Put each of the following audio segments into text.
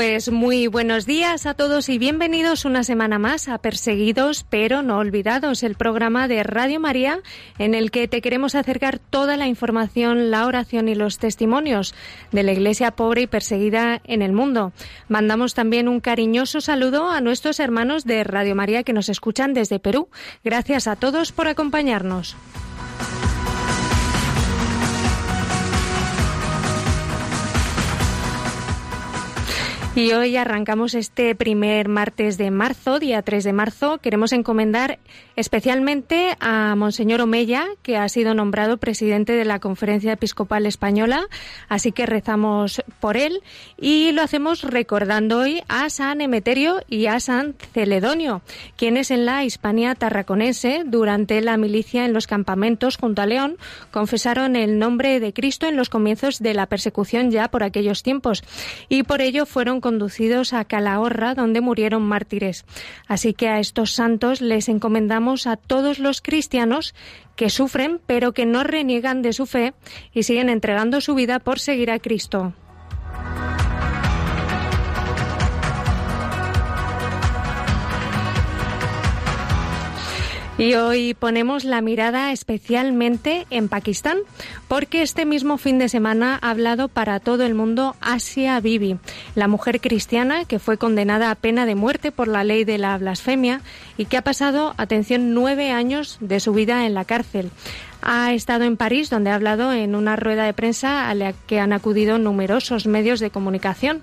Pues muy buenos días a todos y bienvenidos una semana más a Perseguidos pero no olvidados, el programa de Radio María en el que te queremos acercar toda la información, la oración y los testimonios de la iglesia pobre y perseguida en el mundo. Mandamos también un cariñoso saludo a nuestros hermanos de Radio María que nos escuchan desde Perú. Gracias a todos por acompañarnos. Y hoy arrancamos este primer martes de marzo, día 3 de marzo. Queremos encomendar especialmente a Monseñor Omeya, que ha sido nombrado presidente de la Conferencia Episcopal Española, así que rezamos por él y lo hacemos recordando hoy a San Emeterio y a San Celedonio, quienes en la Hispania tarraconense, durante la milicia en los campamentos junto a León, confesaron el nombre de Cristo en los comienzos de la persecución ya por aquellos tiempos y por ello fueron conducidos a Calahorra, donde murieron mártires. Así que a estos santos les encomendamos a todos los cristianos que sufren, pero que no reniegan de su fe y siguen entregando su vida por seguir a Cristo. Y hoy ponemos la mirada especialmente en Pakistán, porque este mismo fin de semana ha hablado para todo el mundo Asia Bibi, la mujer cristiana que fue condenada a pena de muerte por la ley de la blasfemia y que ha pasado, atención, nueve años de su vida en la cárcel. Ha estado en París, donde ha hablado en una rueda de prensa a la que han acudido numerosos medios de comunicación.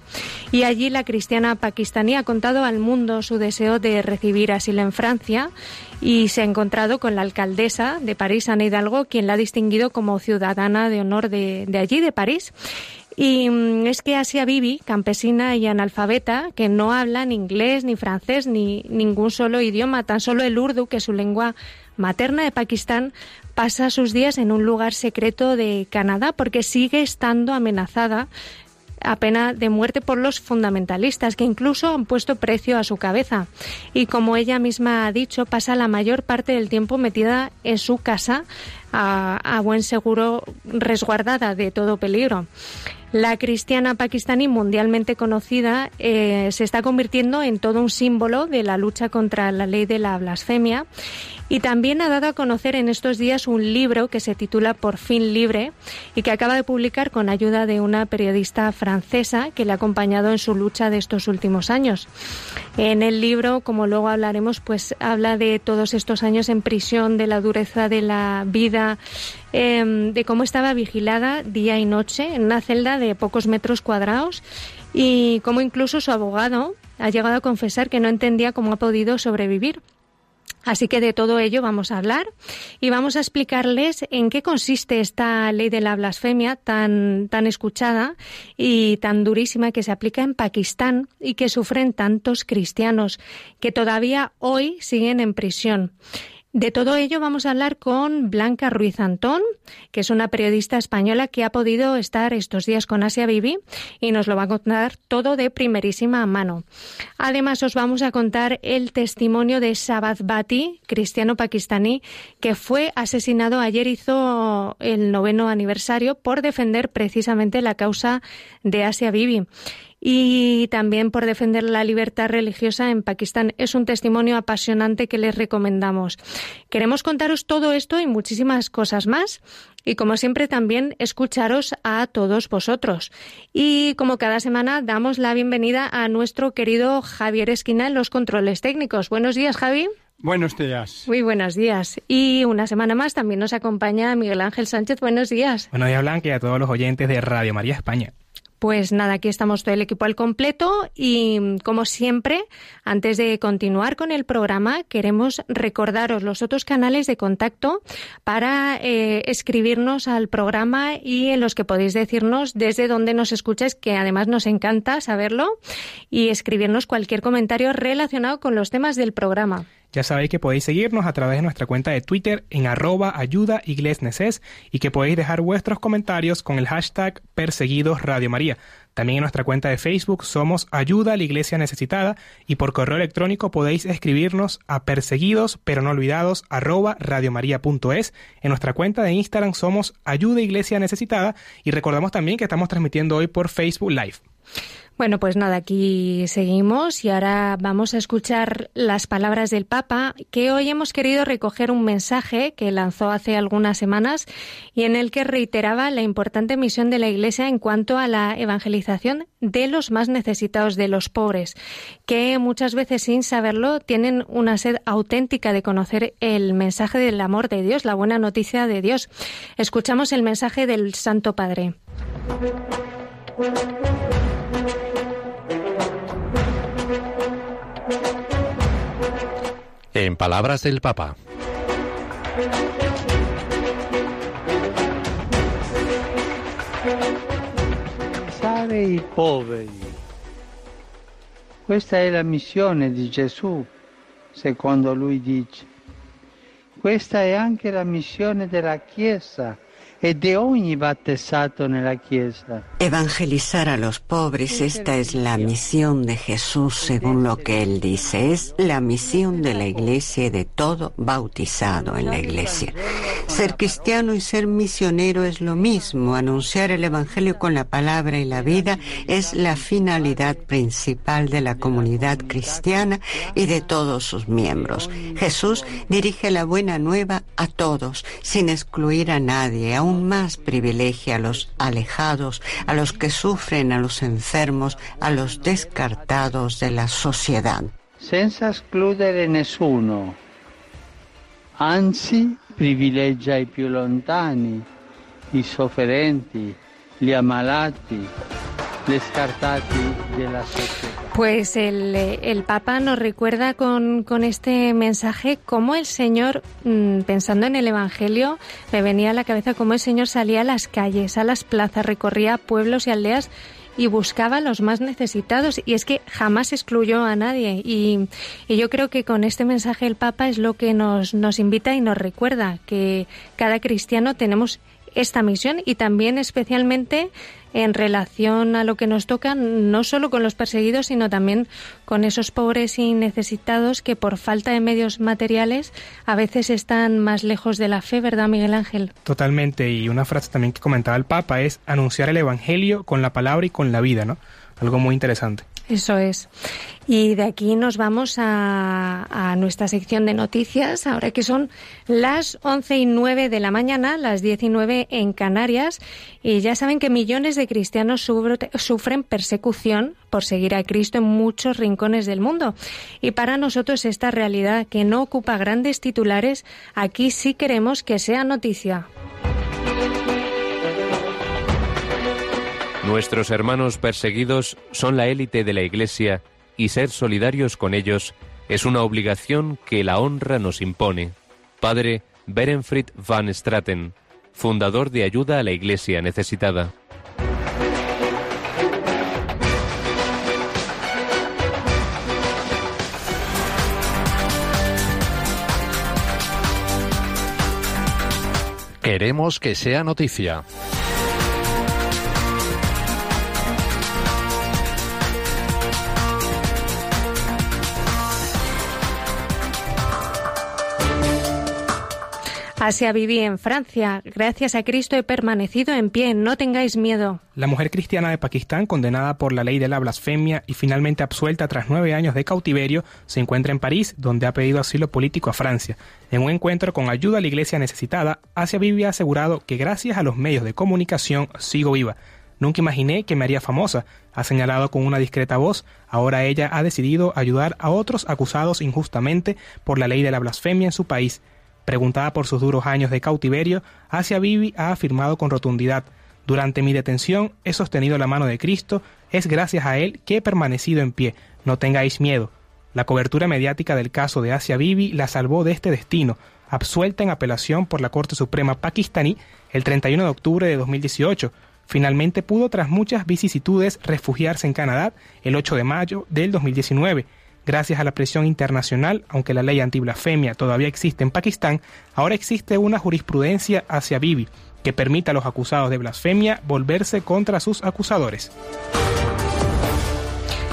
Y allí la cristiana pakistaní ha contado al mundo su deseo de recibir asilo en Francia y se ha encontrado con la alcaldesa de París, Ana Hidalgo, quien la ha distinguido como ciudadana de honor de, allí, de París. Y mm, es que Asia Bibi, campesina y analfabeta, que no habla ni inglés, ni francés, ni ningún solo idioma, tan solo el urdu, que es su lengua materna de Pakistán, pasa sus días en un lugar secreto de Canadá porque sigue estando amenazada a pena de muerte por los fundamentalistas, que incluso han puesto precio a su cabeza. Y como ella misma ha dicho, pasa la mayor parte del tiempo metida en su casa a, buen seguro resguardada de todo peligro. La cristiana pakistaní mundialmente conocida eh, se está convirtiendo en todo un símbolo de la lucha contra la ley de la blasfemia y también ha dado a conocer en estos días un libro que se titula Por fin libre y que acaba de publicar con ayuda de una periodista francesa que le ha acompañado en su lucha de estos últimos años. En el libro, como luego hablaremos, pues habla de todos estos años en prisión, de la dureza de la vida, em, de cómo estaba vigilada día y noche en una celda de pocos metros cuadrados y cómo incluso su abogado ha llegado a confesar que no entendía cómo ha podido sobrevivir. Así que de todo ello vamos a hablar y vamos a explicarles en qué consiste esta ley de la blasfemia tan, tan escuchada y tan durísima que se aplica en Pakistán y que sufren tantos cristianos que todavía hoy siguen en prisión. De todo ello vamos a hablar con Blanca Ruiz Antón, que es una periodista española que ha podido estar estos días con Asia Bibi y nos lo va a contar todo de primerísima mano. Además, os vamos a contar el testimonio de Sabat Bati, cristiano pakistaní, que fue asesinado ayer, hizo el noveno aniversario por defender precisamente la causa de Asia Bibi y también por defender la libertad religiosa en Pakistán. Es un testimonio apasionante que les recomendamos. Queremos contaros todo esto y muchísimas cosas más y como siempre también escucharos a todos vosotros. Y como cada semana damos la bienvenida a nuestro querido Javier Esquina en los controles técnicos. Buenos días, Javi. Buenos días. Muy buenos días. Y una semana más también nos acompaña Miguel Ángel Sánchez. Buenos días. Buenos días, Blanca, y a todos los oyentes de Radio María España. Pues nada, aquí estamos todo el equipo al completo y como siempre, antes de continuar con el programa, queremos recordaros los otros canales de contacto para eh, escribirnos al programa y en los que podéis decirnos desde dónde nos escucháis, que además nos encanta saberlo, y escribirnos cualquier comentario relacionado con los temas del programa. Ya sabéis que podéis seguirnos a través de nuestra cuenta de Twitter en arroba ayuda y que podéis dejar vuestros comentarios con el hashtag perseguidos Radio María. También en nuestra cuenta de Facebook somos Ayuda a la Iglesia Necesitada y por correo electrónico podéis escribirnos a perseguidos pero no olvidados arroba radiomaria.es. En nuestra cuenta de Instagram somos Ayuda Iglesia Necesitada y recordamos también que estamos transmitiendo hoy por Facebook Live. Bueno, pues nada, aquí seguimos y ahora vamos a escuchar las palabras del Papa, que hoy hemos querido recoger un mensaje que lanzó hace algunas semanas y en el que reiteraba la importante misión de la Iglesia en cuanto a la evangelización de los más necesitados, de los pobres, que muchas veces sin saberlo tienen una sed auténtica de conocer el mensaje del amor de Dios, la buena noticia de Dios. Escuchamos el mensaje del Santo Padre. En palabras del Papa. Pensare i poveri. Questa è la missione di Gesù, secondo lui dice. Questa è anche la missione della Chiesa e de ogni battezzato nella Chiesa. Evangelizar a los pobres, esta es la misión de Jesús según lo que él dice. Es la misión de la Iglesia y de todo bautizado en la Iglesia. Ser cristiano y ser misionero es lo mismo. Anunciar el Evangelio con la palabra y la vida es la finalidad principal de la comunidad cristiana y de todos sus miembros. Jesús dirige la buena nueva a todos, sin excluir a nadie, aún más privilegia a los alejados, a los que sufren, a los enfermos, a los descartados de la sociedad. Senza escludere nessuno, anzi privilegia i più lontani, i sofferenti, gli ammalati, gli scartati della società. Pues el, el, Papa nos recuerda con, con, este mensaje cómo el Señor, mm, pensando en el Evangelio, me venía a la cabeza cómo el Señor salía a las calles, a las plazas, recorría pueblos y aldeas y buscaba a los más necesitados. Y es que jamás excluyó a nadie. Y, y, yo creo que con este mensaje el Papa es lo que nos, nos invita y nos recuerda que cada cristiano tenemos esta misión y también especialmente en relación a lo que nos toca, no solo con los perseguidos, sino también con esos pobres y necesitados que por falta de medios materiales a veces están más lejos de la fe, ¿verdad, Miguel Ángel? Totalmente, y una frase también que comentaba el Papa es anunciar el Evangelio con la palabra y con la vida, ¿no? Algo muy interesante. Eso es. Y de aquí nos vamos a, nuestra sección de noticias, ahora que son las once y nueve de la mañana, las diecinueve en Canarias. Y ya saben que millones de cristianos sufren persecución por seguir a Cristo en muchos rincones del mundo. Y para nosotros esta realidad que no ocupa grandes titulares, aquí sí queremos que sea noticia. Nuestros hermanos perseguidos son la élite de la Iglesia y ser solidarios con ellos es una obligación que la honra nos impone. Padre Berenfried van Straten, fundador de Ayuda a la Iglesia Necesitada. Queremos que sea noticia. Asia viví en Francia. Gracias a Cristo he permanecido en pie. No tengáis miedo. La mujer cristiana de Pakistán, condenada por la ley de la blasfemia y finalmente absuelta tras nueve años de cautiverio, se encuentra en París, donde ha pedido asilo político a Francia. En un encuentro con ayuda a la iglesia necesitada, Asia Bibi ha asegurado que gracias a los medios de comunicación sigo viva. Nunca imaginé que me haría famosa, ha señalado con una discreta voz. Ahora ella ha decidido ayudar a otros acusados injustamente por la ley de la blasfemia en su país. Preguntada por sus duros años de cautiverio, Asia Bibi ha afirmado con rotundidad, Durante mi detención he sostenido la mano de Cristo, es gracias a Él que he permanecido en pie. No tengáis miedo. La cobertura mediática del caso de Asia Bibi la salvó de este destino, absuelta en apelación por la Corte Suprema pakistaní el 31 de octubre de 2018. Finalmente pudo, tras muchas vicisitudes, refugiarse en Canadá el 8 de mayo del 2019. Gracias a la presión internacional, aunque la ley antiblasfemia todavía existe en Pakistán, ahora existe una jurisprudencia hacia Bibi que permite a los acusados de blasfemia volverse contra sus acusadores.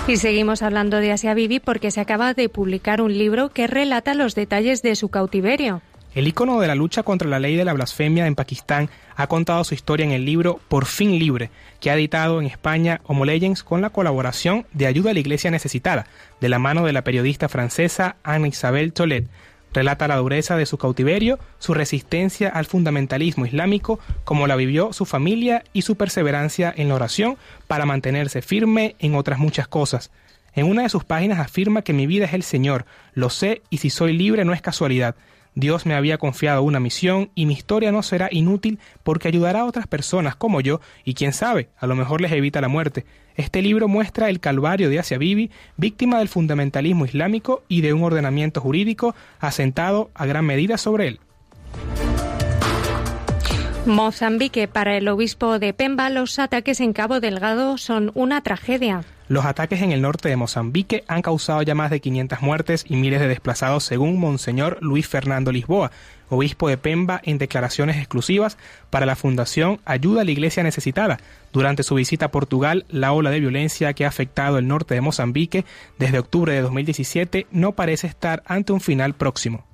Y seguimos hablando de Asia Bibi porque se acaba de publicar un libro que relata los detalles de su cautiverio. El icono de la lucha contra la ley de la blasfemia en Pakistán ha contado su historia en el libro Por fin libre, que ha editado en España Homo Legends con la colaboración de Ayuda a la Iglesia Necesitada, de la mano de la periodista francesa Anne Isabel Tolet, Relata la dureza de su cautiverio, su resistencia al fundamentalismo islámico, como la vivió su familia y su perseverancia en la oración para mantenerse firme en otras muchas cosas. En una de sus páginas afirma que mi vida es el Señor, lo sé y si soy libre no es casualidad. Dios me había confiado una misión y mi historia no será inútil porque ayudará a otras personas como yo y quién sabe, a lo mejor les evita la muerte. Este libro muestra el calvario de Asia Bibi, víctima del fundamentalismo islámico y de un ordenamiento jurídico asentado a gran medida sobre él. Mozambique, para el obispo de Pemba, los ataques en Cabo Delgado son una tragedia. Los ataques en el norte de Mozambique han causado ya más de 500 muertes y miles de desplazados, según Monseñor Luis Fernando Lisboa, obispo de Pemba, en declaraciones exclusivas para la Fundación Ayuda a la Iglesia Necesitada. Durante su visita a Portugal, la ola de violencia que ha afectado el norte de Mozambique desde octubre de 2017 no parece estar ante un final próximo.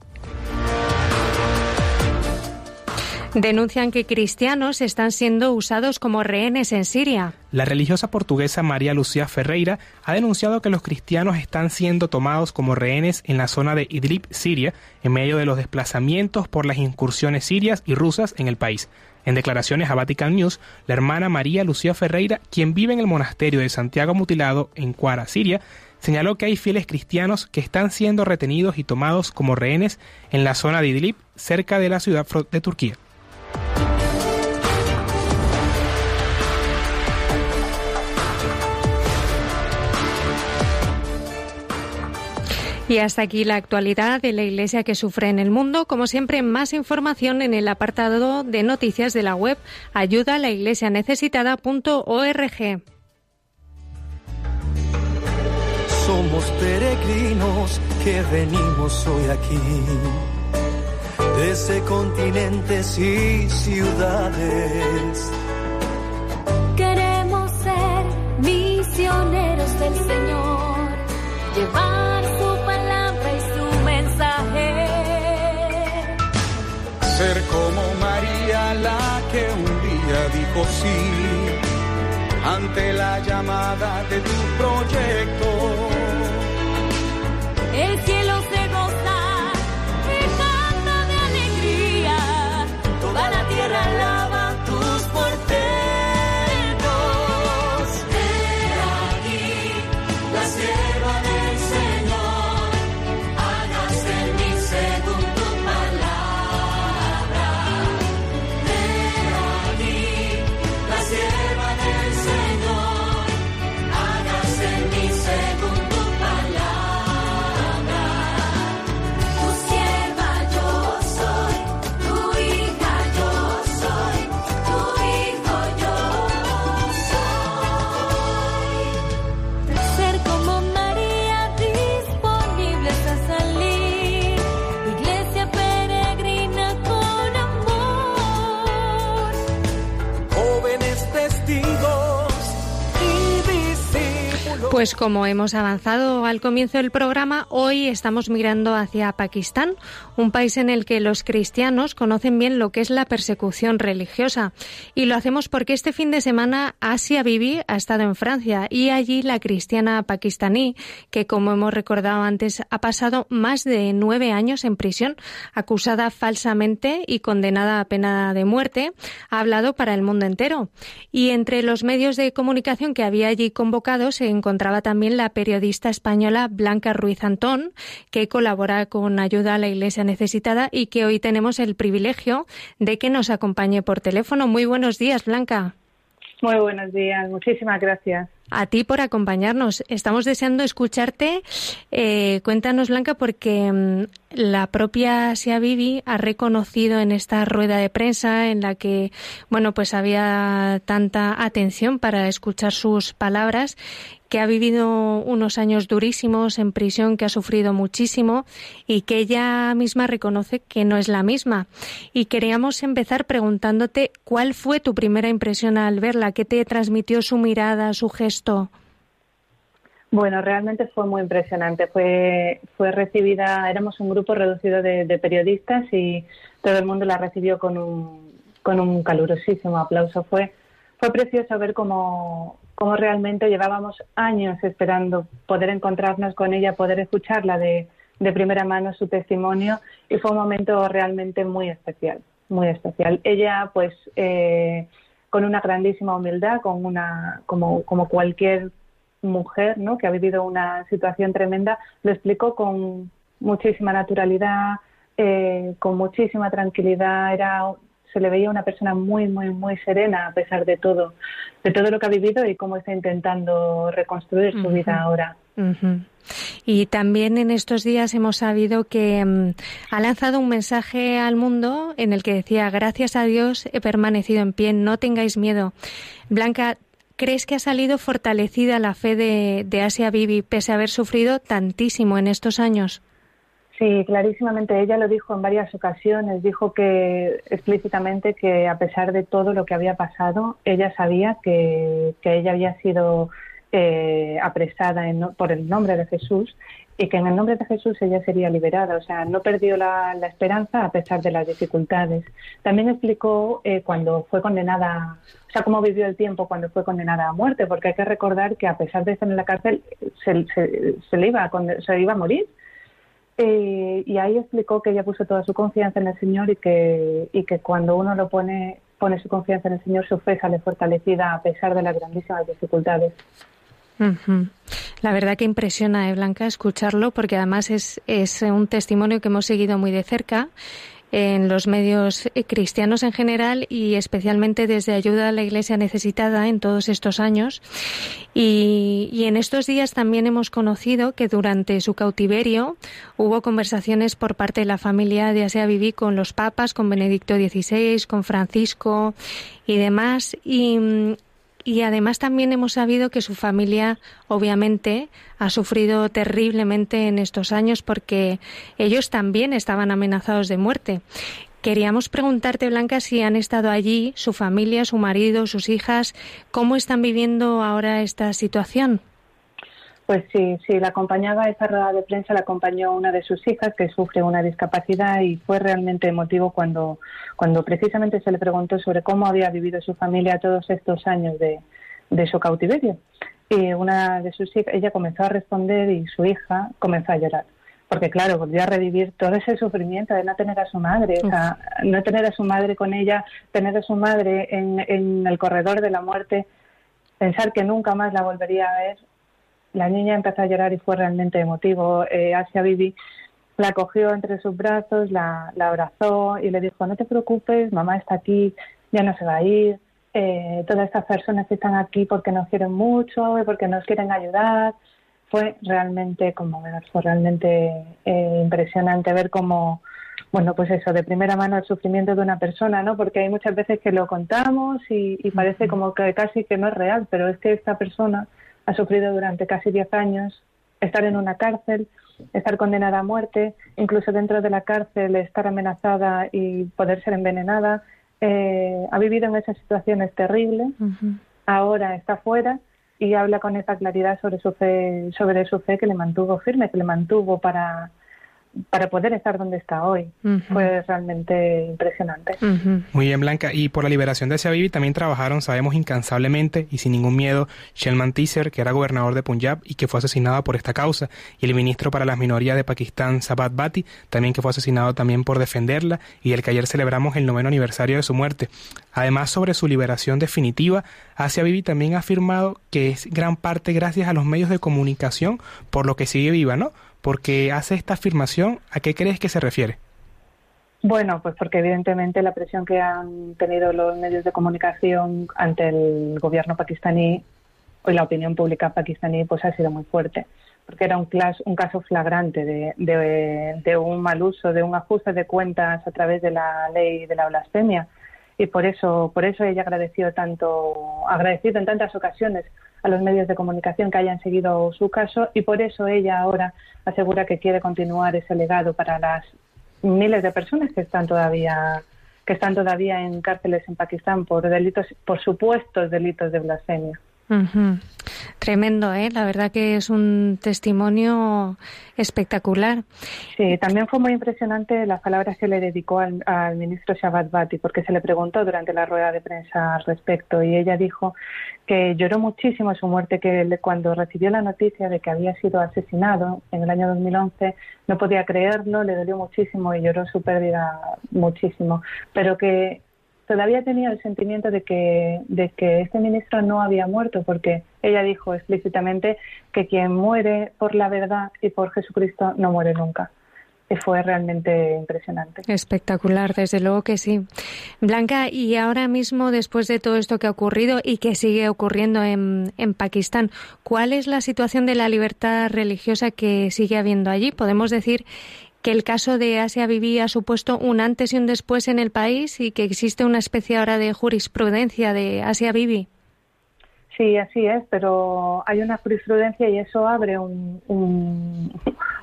Denuncian que cristianos están siendo usados como rehenes en Siria. La religiosa portuguesa María Lucía Ferreira ha denunciado que los cristianos están siendo tomados como rehenes en la zona de Idlib, Siria, en medio de los desplazamientos por las incursiones sirias y rusas en el país. En declaraciones a Vatican News, la hermana María Lucía Ferreira, quien vive en el monasterio de Santiago Mutilado en Cuara, Siria, señaló que hay fieles cristianos que están siendo retenidos y tomados como rehenes en la zona de Idlib, cerca de la ciudad de Turquía. Y hasta aquí la actualidad de la Iglesia que sufre en el mundo. Como siempre, más información en el apartado de noticias de la web ayuda a la iglesia necesitada.org. Somos peregrinos que venimos hoy aquí, desde continentes y ciudades. Queremos ser misioneros del Señor, llevar ser como María la que un día dijo sí ante la llamada de tu proyecto. El cielo se Pues como hemos avanzado al comienzo del programa, hoy estamos mirando hacia Pakistán, un país en el que los cristianos conocen bien lo que es la persecución religiosa. Y lo hacemos porque este fin de semana Asia Bibi ha estado en Francia y allí la cristiana pakistaní, que como hemos recordado antes, ha pasado más de nueve años en prisión, acusada falsamente y condenada a pena de muerte, ha hablado para el mundo entero. Y entre los medios de comunicación que había allí convocados se encontraba también la periodista española Blanca Ruiz Antón, que colabora con Ayuda a la Iglesia Necesitada y que hoy tenemos el privilegio de que nos acompañe por teléfono. Muy buenos días, Blanca. Muy buenos días, muchísimas gracias. A ti por acompañarnos. Estamos deseando escucharte. Eh, cuéntanos, Blanca, porque mm, la propia Sia Vivi ha reconocido en esta rueda de prensa en la que, bueno, pues había tanta atención para escuchar sus palabras que ha vivido unos años durísimos en prisión, que ha sufrido muchísimo y que ella misma reconoce que no es la misma. Y queríamos empezar preguntándote cuál fue tu primera impresión al verla, qué te transmitió su mirada, su gesto. Bueno, realmente fue muy impresionante. Fue, fue recibida, éramos un grupo reducido de, periodistas y todo el mundo la recibió con un, con un calurosísimo aplauso. Fue, fue precioso ver cómo, cómo realmente llevábamos años esperando poder encontrarnos con ella, poder escucharla de, de primera mano su testimonio y fue un momento realmente muy especial, muy especial. Ella, pues, eh, con una grandísima humildad, con una, como, como cualquier mujer, ¿no? Que ha vivido una situación tremenda, lo explicó con muchísima naturalidad, eh, con muchísima tranquilidad. Era se le veía una persona muy, muy, muy serena a pesar de todo, de todo lo que ha vivido y cómo está intentando reconstruir su vida ahora. Y también en estos días hemos sabido que mm, ha lanzado un mensaje al mundo en el que decía, gracias a Dios he permanecido en pie, no tengáis miedo. Blanca, ¿crees que ha salido fortalecida la fe de, de Asia Bibi pese a haber sufrido tantísimo en estos años? Sí, clarísimamente. Ella lo dijo en varias ocasiones. Dijo que explícitamente que a pesar de todo lo que había pasado, ella sabía que, que ella había sido eh, apresada en, por el nombre de Jesús y que en el nombre de Jesús ella sería liberada. O sea, no perdió la, esperanza a pesar de las dificultades. También explicó eh, cuando fue condenada, o sea, cómo vivió el tiempo cuando fue condenada a muerte, porque hay que recordar que a pesar de estar en la cárcel, se, se, se le iba a, se iba a morir eh, y ahí explicó que ella puso toda su confianza en el Señor y que, y que cuando uno lo pone, pone su confianza en el Señor, su fe sale fortalecida a pesar de las grandísimas dificultades. La verdad que impresiona, ¿eh, Blanca, escucharlo, porque además es, es un testimonio que hemos seguido muy de cerca en los medios eh, cristianos en general y especialmente desde ayuda a la Iglesia necesitada en todos estos años. Y, en estos días también hemos conocido que durante su cautiverio hubo conversaciones por parte de la familia de Asia Viví con los papas, con Benedicto XVI, con Francisco y demás. Y, y además también hemos sabido que su familia, obviamente, ha sufrido terriblemente en estos años porque ellos también estaban amenazados de muerte. Queríamos preguntarte, Blanca, si han estado allí, su familia, su marido, sus hijas, ¿cómo están viviendo ahora esta situación? Pues sí, sí, la acompañaba esa rueda de prensa, la acompañó una de sus hijas que sufre una discapacidad y fue realmente emotivo cuando, cuando precisamente se le preguntó sobre cómo había vivido su familia todos estos años de, de su cautiverio. Y una de sus hijas, ella comenzó a responder y su hija comenzó a llorar. Porque claro, volvió a revivir todo ese sufrimiento de no tener a su madre, o sea, no tener a su madre con ella, tener a su madre en, en el corredor de la muerte, pensar que nunca más la volvería a ver, la niña empezó a llorar y fue realmente emotivo. Eh, Asia Bibi la cogió entre sus brazos, la, la, abrazó y le dijo, no te preocupes, mamá está aquí, ya no se va a ir. Eh, todas estas personas están aquí porque nos quieren mucho y porque nos quieren ayudar. Fue realmente conmovedor, fue realmente eh, impresionante ver cómo, bueno, pues eso, de primera mano el sufrimiento de una persona, ¿no? Porque hay muchas veces que lo contamos y, y parece como que casi que no es real, pero es que esta persona ha sufrido durante casi 10 años estar en una cárcel, estar condenada a muerte, incluso dentro de la cárcel estar amenazada y poder ser envenenada. Eh, ha vivido en esas situaciones terribles, ahora está fuera y habla con esa claridad sobre su fe, sobre su fe que le mantuvo firme, que le mantuvo para para poder estar donde está hoy. Fue realmente impresionante. Muy bien, Blanca. Y por la liberación de Asia Bibi también trabajaron, sabemos, incansablemente y sin ningún miedo, Shelman Teaser, que era gobernador de Punjab y que fue asesinado por esta causa, y el ministro para las minorías de Pakistán, Sabat Bati, también que fue asesinado también por defenderla y el que ayer celebramos el noveno aniversario de su muerte. Además, sobre su liberación definitiva, Asia Bibi también ha afirmado que es gran parte gracias a los medios de comunicación por lo que sigue viva, ¿no? Porque hace esta afirmación, ¿a qué crees que se refiere? Bueno, pues porque evidentemente la presión que han tenido los medios de comunicación ante el gobierno pakistaní y la opinión pública pakistaní pues ha sido muy fuerte, porque era un, un caso flagrante de, de, un mal uso, de un ajuste de cuentas a través de la ley de la blasfemia y por eso por eso ella agradeció tanto agradecido en tantas ocasiones a los medios de comunicación que hayan seguido su caso y por eso ella ahora asegura que quiere continuar ese legado para las miles de personas que están todavía que están todavía en cárceles en Pakistán por delitos por supuestos delitos de blasfemia. Tremendo, ¿eh? La verdad que es un testimonio espectacular. Sí, también fue muy impresionante las palabras que le dedicó al, ministro Shabbat Bati, porque se le preguntó durante la rueda de prensa al respecto y ella dijo que lloró muchísimo su muerte, que cuando recibió la noticia de que había sido asesinado en el año 2011 no podía creerlo, le dolió muchísimo y lloró su pérdida muchísimo, pero que todavía tenía el sentimiento de que, de que este ministro no había muerto, porque ella dijo explícitamente que quien muere por la verdad y por Jesucristo no muere nunca. Y fue realmente impresionante. Espectacular, desde luego que sí. Blanca, y ahora mismo, después de todo esto que ha ocurrido y que sigue ocurriendo en, en Pakistán, ¿cuál es la situación de la libertad religiosa que sigue habiendo allí? Podemos decir que el caso de Asia Bibi ha supuesto un antes y un después en el país y que existe una especie ahora de jurisprudencia de Asia Bibi. Sí, así es, pero hay una jurisprudencia y eso abre un,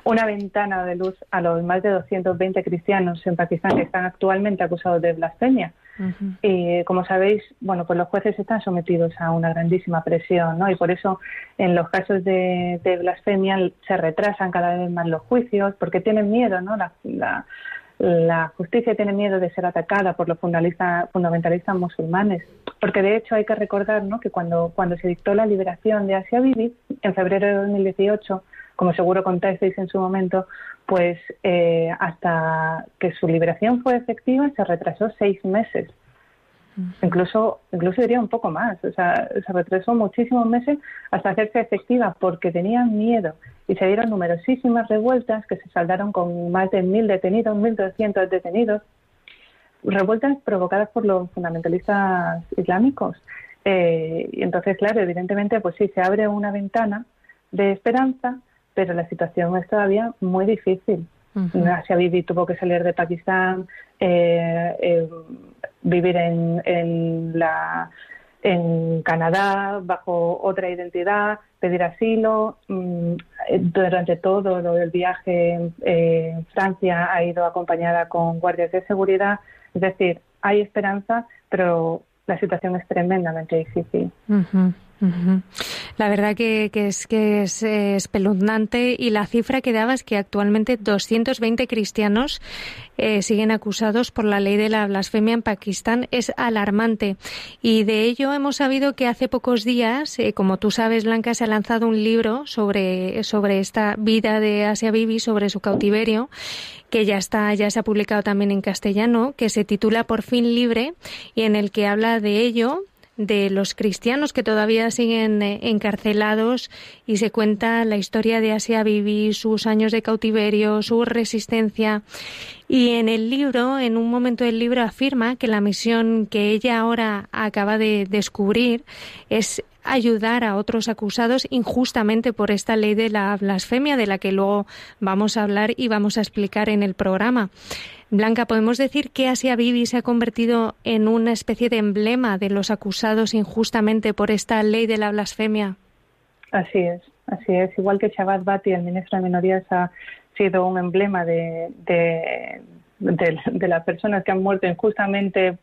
una ventana de luz a los más de 220 cristianos en Pakistán que están actualmente acusados de blasfemia. Y como sabéis, bueno, pues los jueces están sometidos a una grandísima presión, ¿no? Y por eso en los casos de, blasfemia se retrasan cada vez más los juicios porque tienen miedo, ¿no? La, la, justicia tiene miedo de ser atacada por los fundamentalistas musulmanes. Porque de hecho hay que recordar ¿no? que cuando, cuando se dictó la liberación de Asia Bibi, en febrero de 2018, como seguro contasteis en su momento, pues eh, hasta que su liberación fue efectiva se retrasó seis meses. Incluso, incluso diría un poco más, o sea, se retrasó muchísimos meses hasta hacerse efectiva porque tenían miedo y se dieron numerosísimas revueltas que se saldaron con más de mil detenidos, mil doscientos detenidos, revueltas provocadas por los fundamentalistas islámicos. Eh, y entonces, claro, evidentemente, pues sí, se abre una ventana de esperanza, pero la situación es todavía muy difícil. Asia Bibi tuvo que salir de Pakistán, eh, eh, vivir en, en, la, en Canadá bajo otra identidad, pedir asilo. Mm, durante todo el viaje en Francia ha ido acompañada con guardias de seguridad. Es decir, hay esperanza, pero la situación es tremendamente difícil. La verdad que, es que es espeluznante y la cifra que daba es que actualmente 220 cristianos eh, siguen acusados por la ley de la blasfemia en Pakistán. Es alarmante. Y de ello hemos sabido que hace pocos días, eh, como tú sabes, Blanca se ha lanzado un libro sobre sobre esta vida de Asia Bibi, sobre su cautiverio que ya está, ya se ha publicado también en castellano, que se titula Por fin libre y en el que habla de ello, de los cristianos que todavía siguen eh, encarcelados y se cuenta la historia de Asia Bibi, sus años de cautiverio, su resistencia. Y en el libro, en un momento del libro, afirma que la misión que ella ahora acaba de descubrir es ayudar a otros acusados injustamente por esta ley de la blasfemia de la que luego vamos a hablar y vamos a explicar en el programa. Blanca, ¿podemos decir que Asia Bibi se ha convertido en una especie de emblema de los acusados injustamente por esta ley de la blasfemia? Así es, así es. Igual que Shabbat Bati, el ministro de Minorías, ha sido un emblema de, de, las personas que han muerto injustamente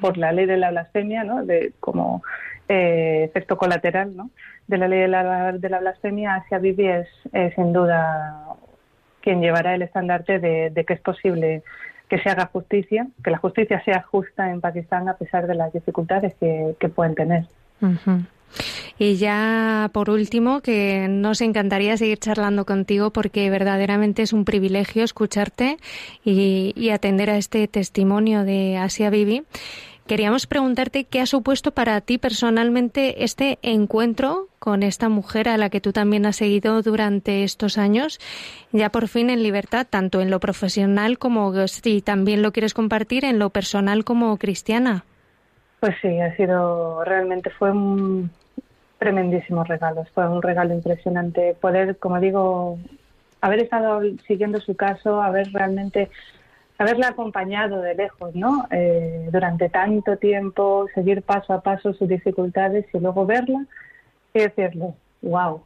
por la ley de la blasfemia, ¿no? De, como eh, efecto colateral ¿no? de la ley de la, de la blasfemia, Asia Bibi es, sin duda quien llevará el estandarte de que es posible que se haga justicia, que la justicia sea justa en Pakistán a pesar de las dificultades que, pueden tener. Y ya por último, que nos encantaría seguir charlando contigo porque verdaderamente es un privilegio escucharte y, y atender a este testimonio de Asia Bibi. Queríamos preguntarte qué ha supuesto para ti personalmente este encuentro con esta mujer a la que tú también has seguido durante estos años, ya por fin en libertad, tanto en lo profesional como si también lo quieres compartir en lo personal como cristiana. Pues sí, ha sido realmente fue un tremendísimo regalo, fue un regalo impresionante poder, como digo, haber estado siguiendo su caso, haber realmente haberla acompañado de lejos, ¿no? Eh, durante tanto tiempo, seguir paso a paso sus dificultades y luego verla y decirle, wow,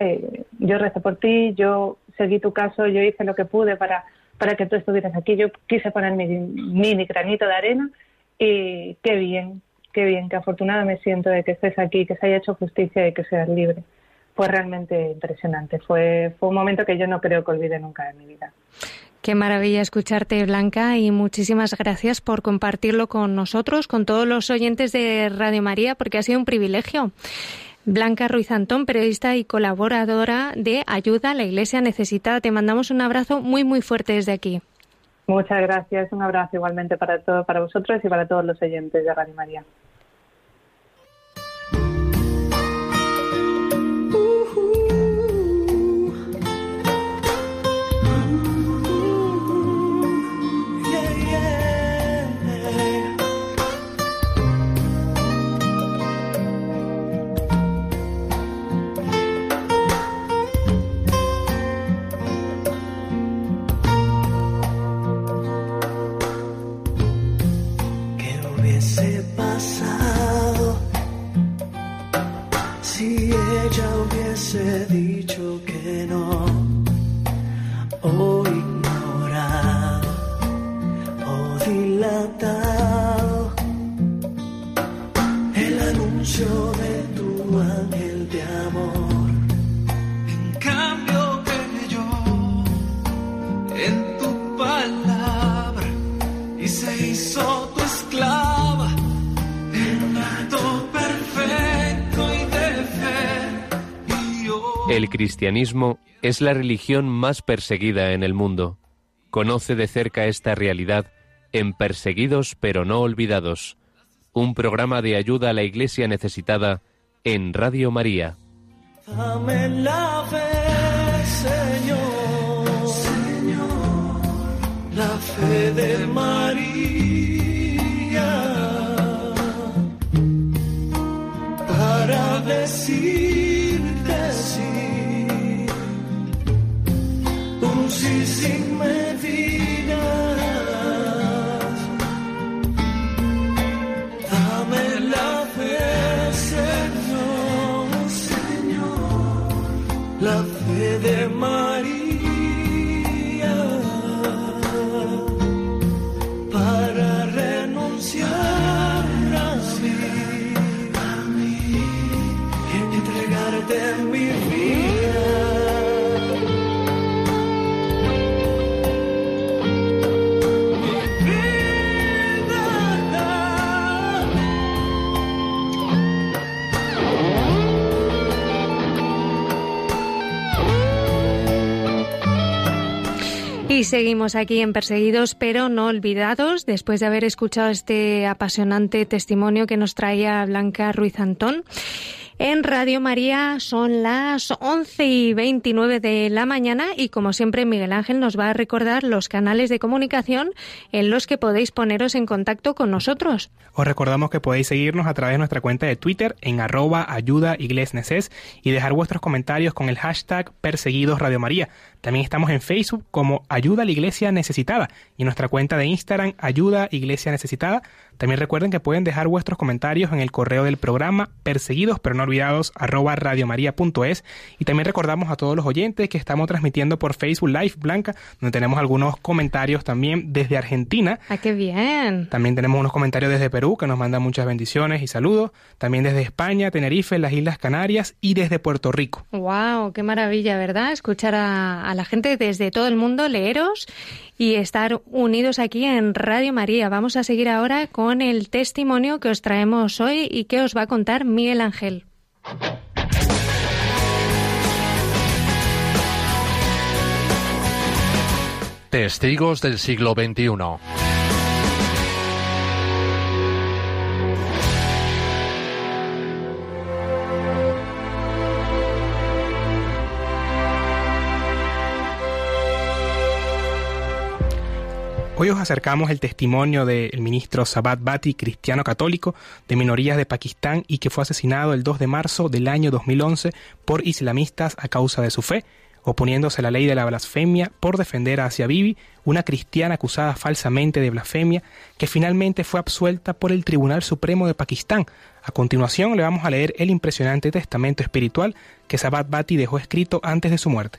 eh, yo recé por ti, yo seguí tu caso, yo hice lo que pude para, para que tú estuvieras aquí, yo quise poner mi mini granito de arena y qué bien, qué bien, qué afortunada me siento de que estés aquí, que se haya hecho justicia y que seas libre. Fue realmente impresionante, fue, fue un momento que yo no creo que olvide nunca en mi vida. Qué maravilla escucharte, Blanca, y muchísimas gracias por compartirlo con nosotros, con todos los oyentes de Radio María, porque ha sido un privilegio. Blanca Ruiz Antón, periodista y colaboradora de Ayuda a la Iglesia Necesitada. Te mandamos un abrazo muy, muy fuerte desde aquí. Muchas gracias. Un abrazo igualmente para, todo, para vosotros y para todos los oyentes de Radio María. Cristianismo es la religión más perseguida en el mundo. Conoce de cerca esta realidad en Perseguidos pero no olvidados, un programa de ayuda a la iglesia necesitada en Radio María. Dame la fe, Señor, la fe de María, para decirte sin medidas. Dame la fe, Señor, Señor, la fe de Y seguimos aquí en Perseguidos pero no olvidados, después de haber escuchado este apasionante testimonio que nos traía Blanca Ruiz Antón. En Radio María son las 11 y 29 de la mañana y como siempre Miguel Ángel nos va a recordar los canales de comunicación en los que podéis poneros en contacto con nosotros. Os recordamos que podéis seguirnos a través de nuestra cuenta de Twitter en arroba ayuda y dejar vuestros comentarios con el hashtag perseguidos Radio María. También estamos en Facebook como Ayuda a la Iglesia Necesitada y en nuestra cuenta de Instagram Ayuda Iglesia Necesitada. También recuerden que pueden dejar vuestros comentarios en el correo del programa perseguidos pero no olvidados arroba radiomaria.es y también recordamos a todos los oyentes que estamos transmitiendo por Facebook Live Blanca donde tenemos algunos comentarios también desde Argentina. ¡Ah, qué bien! También tenemos unos comentarios desde Perú que nos mandan muchas bendiciones y saludos. También desde España, Tenerife, las Islas Canarias y desde Puerto Rico. ¡Wow! ¡Qué maravilla, ¿verdad? Escuchar a, a la gente desde todo el mundo, leeros y estar unidos aquí en Radio María. Vamos a seguir ahora con el testimonio que os traemos hoy y que os va a contar Miguel Ángel. Testigos del siglo XXI. Hoy os acercamos el testimonio del ministro Sabat Bati, cristiano católico de minorías de Pakistán y que fue asesinado el 2 de marzo del año 2011 por islamistas a causa de su fe, oponiéndose a la ley de la blasfemia por defender a Asia Bibi, una cristiana acusada falsamente de blasfemia, que finalmente fue absuelta por el Tribunal Supremo de Pakistán. A continuación le vamos a leer el impresionante testamento espiritual que Sabat Bati dejó escrito antes de su muerte.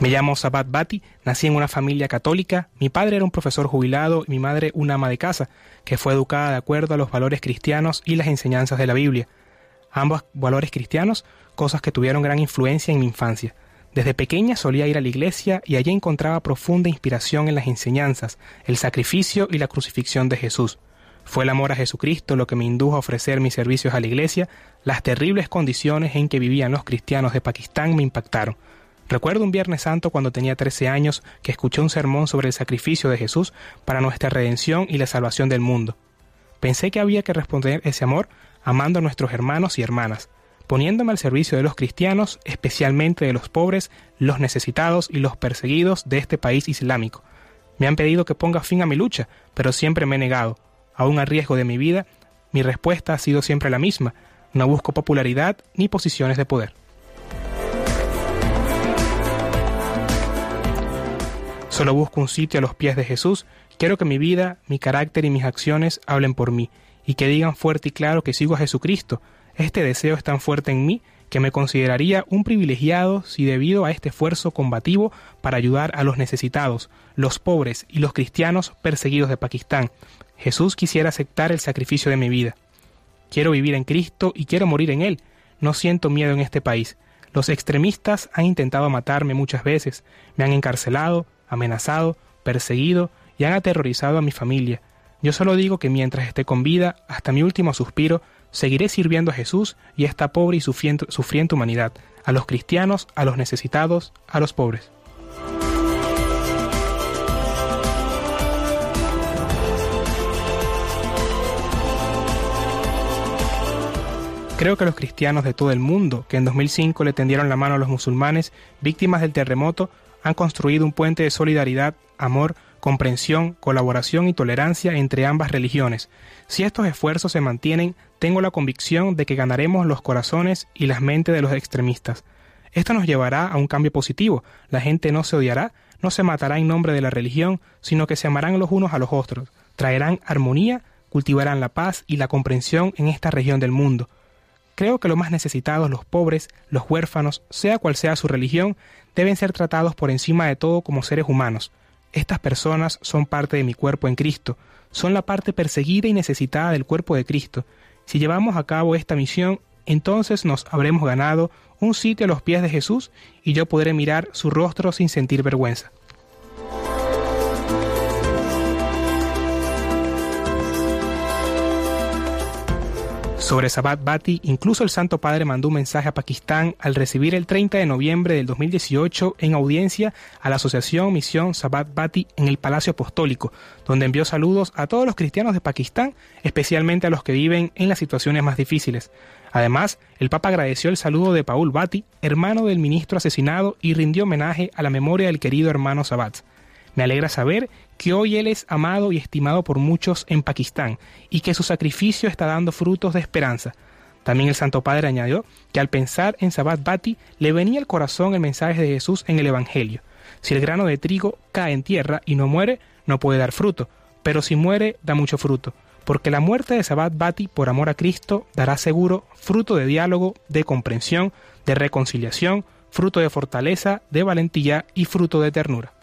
Me llamo Sabat Bati, nací en una familia católica, mi padre era un profesor jubilado y mi madre una ama de casa, que fue educada de acuerdo a los valores cristianos y las enseñanzas de la Biblia. Ambos valores cristianos, cosas que tuvieron gran influencia en mi infancia. Desde pequeña solía ir a la iglesia y allí encontraba profunda inspiración en las enseñanzas, el sacrificio y la crucifixión de Jesús. Fue el amor a Jesucristo lo que me indujo a ofrecer mis servicios a la iglesia, las terribles condiciones en que vivían los cristianos de Pakistán me impactaron. Recuerdo un Viernes Santo cuando tenía 13 años que escuché un sermón sobre el sacrificio de Jesús para nuestra redención y la salvación del mundo. Pensé que había que responder ese amor amando a nuestros hermanos y hermanas, poniéndome al servicio de los cristianos, especialmente de los pobres, los necesitados y los perseguidos de este país islámico. Me han pedido que ponga fin a mi lucha, pero siempre me he negado. Aún a riesgo de mi vida, mi respuesta ha sido siempre la misma. No busco popularidad ni posiciones de poder. Solo busco un sitio a los pies de Jesús. Quiero que mi vida, mi carácter y mis acciones hablen por mí y que digan fuerte y claro que sigo a Jesucristo. Este deseo es tan fuerte en mí que me consideraría un privilegiado si debido a este esfuerzo combativo para ayudar a los necesitados, los pobres y los cristianos perseguidos de Pakistán. Jesús quisiera aceptar el sacrificio de mi vida. Quiero vivir en Cristo y quiero morir en Él. No siento miedo en este país. Los extremistas han intentado matarme muchas veces, me han encarcelado, amenazado, perseguido y han aterrorizado a mi familia. Yo solo digo que mientras esté con vida, hasta mi último suspiro, seguiré sirviendo a Jesús y a esta pobre y sufriente, humanidad, a los cristianos, a los necesitados, a los pobres. Creo que los cristianos de todo el mundo, que en 2005 le tendieron la mano a los musulmanes víctimas del terremoto, han construido un puente de solidaridad, amor, comprensión, colaboración y tolerancia entre ambas religiones. Si estos esfuerzos se mantienen, tengo la convicción de que ganaremos los corazones y las mentes de los extremistas. Esto nos llevará a un cambio positivo. La gente no se odiará, no se matará en nombre de la religión, sino que se amarán los unos a los otros, traerán armonía, cultivarán la paz y la comprensión en esta región del mundo. Creo que los más necesitados, los pobres, los huérfanos, sea cual sea su religión, deben ser tratados por encima de todo como seres humanos. Estas personas son parte de mi cuerpo en Cristo, son la parte perseguida y necesitada del cuerpo de Cristo. Si llevamos a cabo esta misión, entonces nos habremos ganado un sitio a los pies de Jesús y yo podré mirar su rostro sin sentir vergüenza. Sobre Sabat Bati, incluso el Santo Padre mandó un mensaje a Pakistán al recibir el 30 de noviembre del 2018 en audiencia a la Asociación Misión Sabat Bati en el Palacio Apostólico, donde envió saludos a todos los cristianos de Pakistán, especialmente a los que viven en las situaciones más difíciles. Además, el Papa agradeció el saludo de Paul Bati, hermano del ministro asesinado, y rindió homenaje a la memoria del querido hermano Sabat. Me alegra saber que hoy él es amado y estimado por muchos en Pakistán y que su sacrificio está dando frutos de esperanza. También el Santo Padre añadió que al pensar en Sabat Bati le venía al corazón el mensaje de Jesús en el Evangelio. Si el grano de trigo cae en tierra y no muere, no puede dar fruto, pero si muere, da mucho fruto, porque la muerte de Sabat Bati por amor a Cristo dará seguro fruto de diálogo, de comprensión, de reconciliación, fruto de fortaleza, de valentía y fruto de ternura.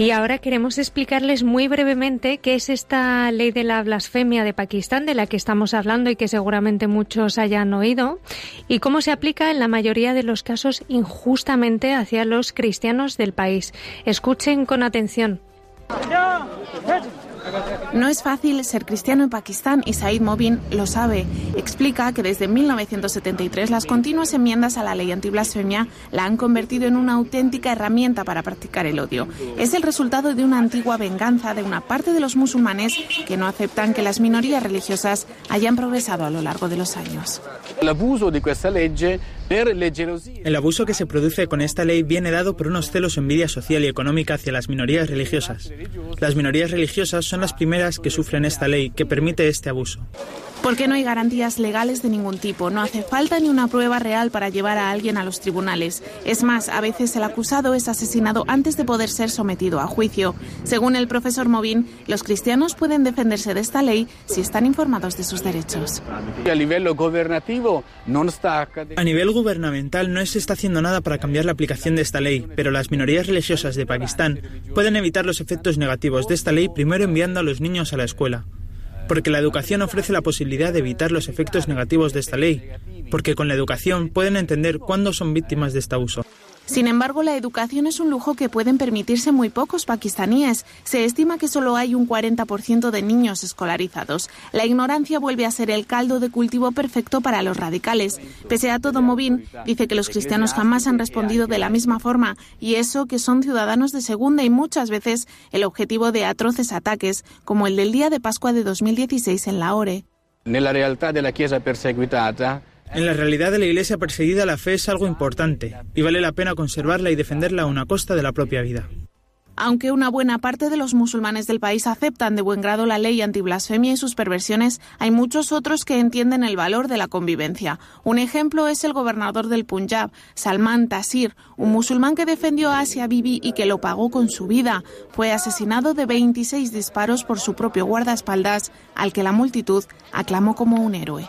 Y ahora queremos explicarles muy brevemente qué es esta ley de la blasfemia de Pakistán de la que estamos hablando y que seguramente muchos hayan oído y cómo se aplica en la mayoría de los casos injustamente hacia los cristianos del país. Escuchen con atención. Es fácil ser cristiano en Pakistán y Said Mobin lo sabe. Explica que desde 1973 las continuas enmiendas a la ley antiblasfemia la han convertido en una auténtica herramienta para practicar el odio. Es el resultado de una antigua venganza de una parte de los musulmanes que no aceptan que las minorías religiosas hayan progresado a lo largo de los años. El abuso que se produce con esta ley viene dado por unos celos o envidia social y económica hacia las minorías religiosas. Las minorías religiosas son las primeras que sufren esta ley que permite este abuso. Porque no hay garantías legales de ningún tipo. No hace falta ni una prueba real para llevar a alguien a los tribunales. Es más, a veces el acusado es asesinado antes de poder ser sometido a juicio. Según el profesor Movin, los cristianos pueden defenderse de esta ley si están informados de sus derechos. A nivel gubernamental no se está haciendo nada para cambiar la aplicación de esta ley, pero las minorías religiosas de Pakistán pueden evitar los efectos negativos de esta ley primero enviando a los niños a la escuela porque la educación ofrece la posibilidad de evitar los efectos negativos de esta ley, porque con la educación pueden entender cuándo son víctimas de este abuso. Sin embargo, la educación es un lujo que pueden permitirse muy pocos pakistaníes. Se estima que solo hay un 40% de niños escolarizados. La ignorancia vuelve a ser el caldo de cultivo perfecto para los radicales. Pese a todo, Movin dice que los cristianos jamás han respondido de la misma forma y eso que son ciudadanos de segunda y muchas veces el objetivo de atroces ataques, como el del día de Pascua de 2016 en la realidad de la Chiesa perseguitada, en la realidad de la Iglesia perseguida la fe es algo importante y vale la pena conservarla y defenderla a una costa de la propia vida. Aunque una buena parte de los musulmanes del país aceptan de buen grado la ley antiblasfemia y sus perversiones, hay muchos otros que entienden el valor de la convivencia. Un ejemplo es el gobernador del Punjab, Salman Tasir, un musulmán que defendió a Asia Bibi y que lo pagó con su vida. Fue asesinado de 26 disparos por su propio guardaespaldas, al que la multitud aclamó como un héroe.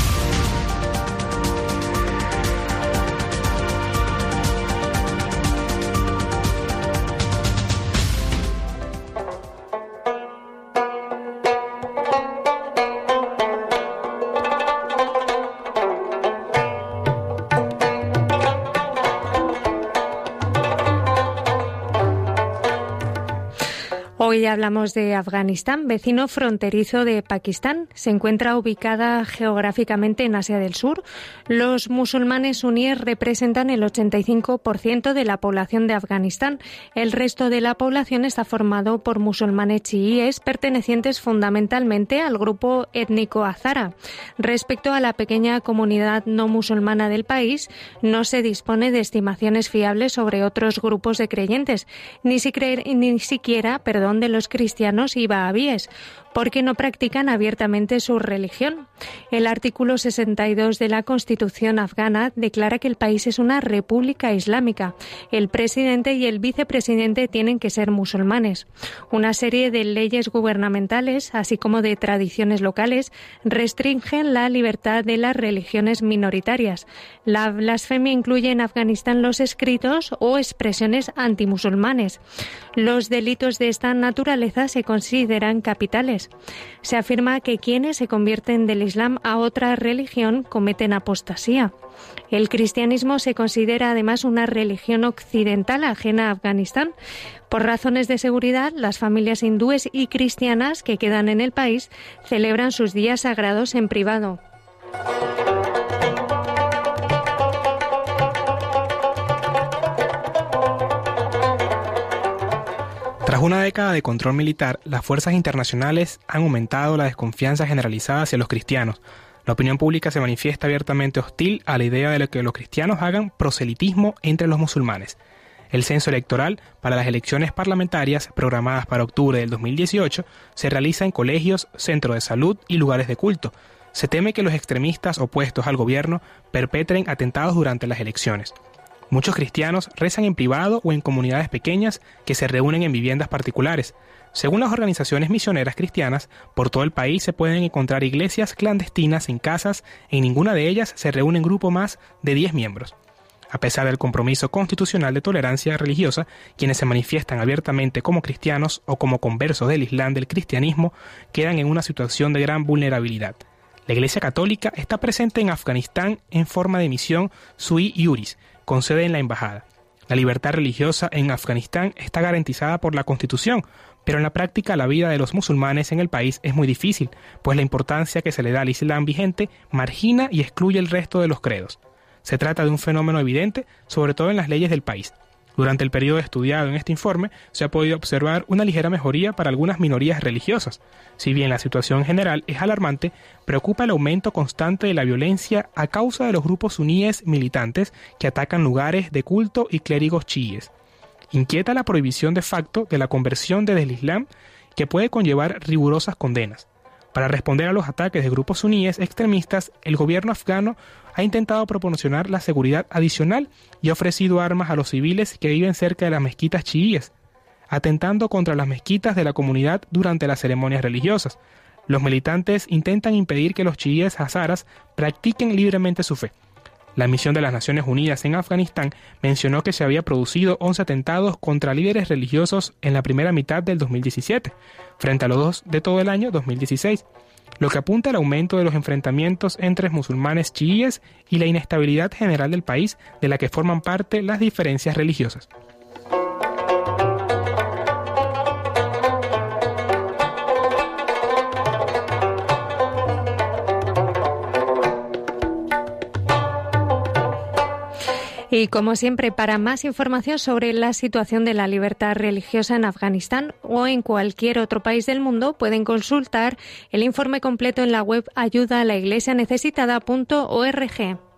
Hoy hablamos de Afganistán, vecino fronterizo de Pakistán. Se encuentra ubicada geográficamente en Asia del Sur. Los musulmanes suníes representan el 85% de la población de Afganistán. El resto de la población está formado por musulmanes chiíes pertenecientes fundamentalmente al grupo étnico azara. Respecto a la pequeña comunidad no musulmana del país, no se dispone de estimaciones fiables sobre otros grupos de creyentes, ni, ni siquiera, perdón, de los cristianos y bahabíes, porque no practican abiertamente su religión. El artículo 62 de la Constitución afgana declara que el país es una república islámica. El presidente y el vicepresidente tienen que ser musulmanes. Una serie de leyes gubernamentales, así como de tradiciones locales, restringen la libertad de las religiones minoritarias. La blasfemia incluye en Afganistán los escritos o expresiones antimusulmanes. Los delitos de esta naturaleza se consideran capitales. Se afirma que quienes se convierten del Islam a otra religión cometen apostasía. El cristianismo se considera además una religión occidental ajena a Afganistán. Por razones de seguridad, las familias hindúes y cristianas que quedan en el país celebran sus días sagrados en privado. Tras una década de control militar, las fuerzas internacionales han aumentado la desconfianza generalizada hacia los cristianos. La opinión pública se manifiesta abiertamente hostil a la idea de que los cristianos hagan proselitismo entre los musulmanes. El censo electoral para las elecciones parlamentarias programadas para octubre del 2018 se realiza en colegios, centros de salud y lugares de culto. Se teme que los extremistas opuestos al gobierno perpetren atentados durante las elecciones. Muchos cristianos rezan en privado o en comunidades pequeñas que se reúnen en viviendas particulares. Según las organizaciones misioneras cristianas, por todo el país se pueden encontrar iglesias clandestinas en casas, en ninguna de ellas se reúne un grupo más de 10 miembros. A pesar del compromiso constitucional de tolerancia religiosa, quienes se manifiestan abiertamente como cristianos o como conversos del Islam del cristianismo quedan en una situación de gran vulnerabilidad. La Iglesia Católica está presente en Afganistán en forma de misión sui iuris, con sede en la embajada. La libertad religiosa en Afganistán está garantizada por la Constitución, pero en la práctica la vida de los musulmanes en el país es muy difícil, pues la importancia que se le da al Islam vigente margina y excluye el resto de los credos. Se trata de un fenómeno evidente, sobre todo en las leyes del país. Durante el periodo estudiado en este informe se ha podido observar una ligera mejoría para algunas minorías religiosas. Si bien la situación general es alarmante, preocupa el aumento constante de la violencia a causa de los grupos suníes militantes que atacan lugares de culto y clérigos chiíes. Inquieta la prohibición de facto de la conversión desde el Islam que puede conllevar rigurosas condenas. Para responder a los ataques de grupos suníes extremistas, el gobierno afgano ha intentado proporcionar la seguridad adicional y ha ofrecido armas a los civiles que viven cerca de las mezquitas chiíes, atentando contra las mezquitas de la comunidad durante las ceremonias religiosas. Los militantes intentan impedir que los chiíes hazaras practiquen libremente su fe. La misión de las Naciones Unidas en Afganistán mencionó que se había producido 11 atentados contra líderes religiosos en la primera mitad del 2017, frente a los dos de todo el año 2016, lo que apunta al aumento de los enfrentamientos entre musulmanes chiíes y la inestabilidad general del país de la que forman parte las diferencias religiosas. Y como siempre, para más información sobre la situación de la libertad religiosa en Afganistán o en cualquier otro país del mundo, pueden consultar el informe completo en la web ayuda a la iglesia necesitada.org.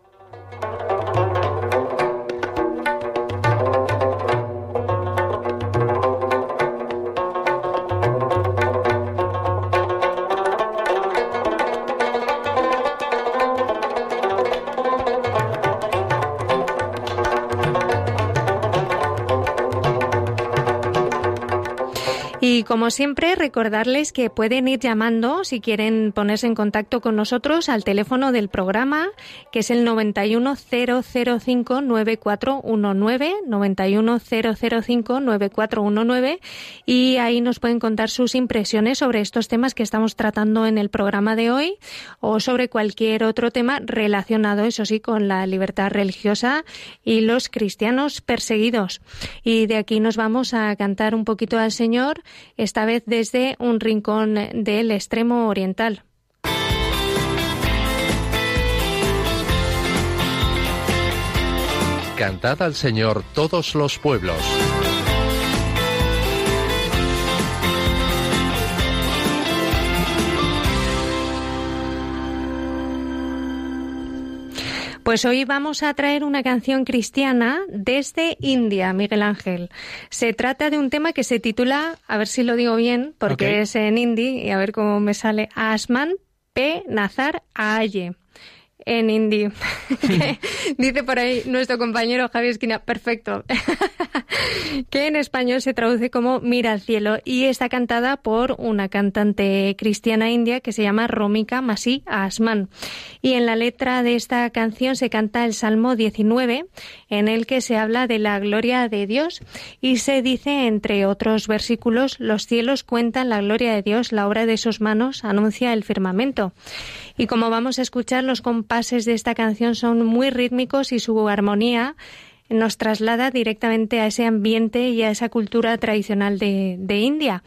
Y como siempre, recordarles que pueden ir llamando si quieren ponerse en contacto con nosotros al teléfono del programa, que es el 910059419, 910059419, y ahí nos pueden contar sus impresiones sobre estos temas que estamos tratando en el programa de hoy o sobre cualquier otro tema relacionado, eso sí, con la libertad religiosa y los cristianos perseguidos. Y de aquí nos vamos a cantar un poquito al Señor esta vez desde un rincón del extremo oriental. Cantad al Señor todos los pueblos. Pues hoy vamos a traer una canción cristiana desde India, Miguel Ángel. Se trata de un tema que se titula, a ver si lo digo bien, porque es en hindi y a ver cómo me sale, Asman P. Nazar Aye. En hindi. Dice por ahí nuestro compañero Javier Esquina, perfecto. que en español se traduce como Mira al cielo y está cantada por una cantante cristiana india que se llama Romika Masi Asman. Y en la letra de esta canción se canta el Salmo 19 en el que se habla de la gloria de Dios y se dice entre otros versículos los cielos cuentan la gloria de Dios, la obra de sus manos anuncia el firmamento. Y como vamos a escuchar los compases de esta canción son muy rítmicos y su armonía nos traslada directamente a ese ambiente y a esa cultura tradicional de, India.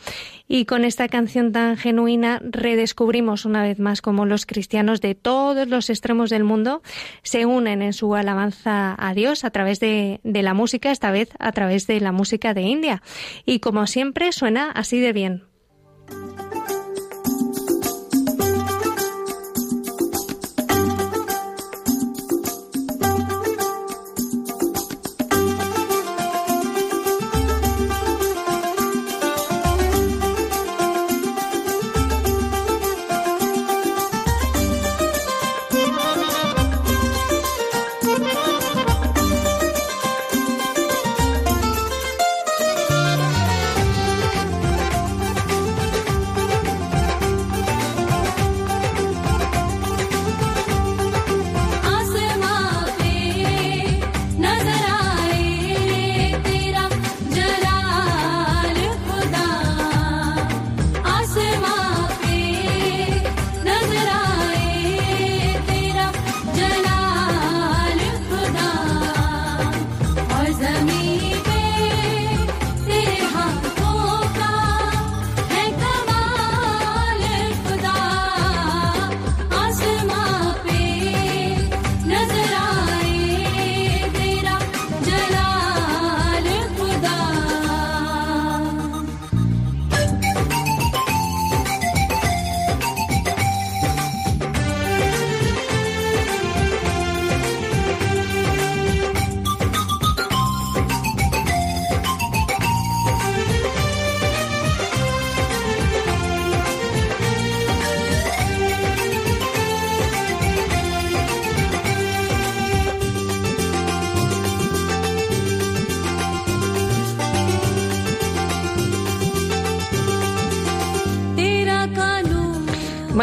Y con esta canción tan genuina redescubrimos una vez más cómo los cristianos de todos los extremos del mundo se unen en su alabanza a Dios a través de la música, esta vez a través de la música de India. Y como siempre suena así de bien.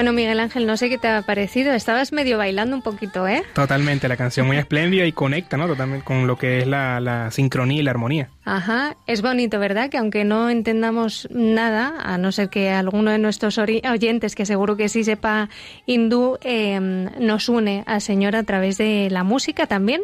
Bueno, Miguel Ángel, no sé qué te ha parecido. Estabas medio bailando un poquito, ¿eh? Totalmente, la canción muy espléndida y conecta, ¿no? Totalmente con lo que es la, la sincronía y la armonía. Ajá, es bonito, ¿verdad? Que aunque no entendamos nada, a no ser que alguno de nuestros oyentes, que seguro que sí sepa hindú, eh, nos une al Señor a través de la música también.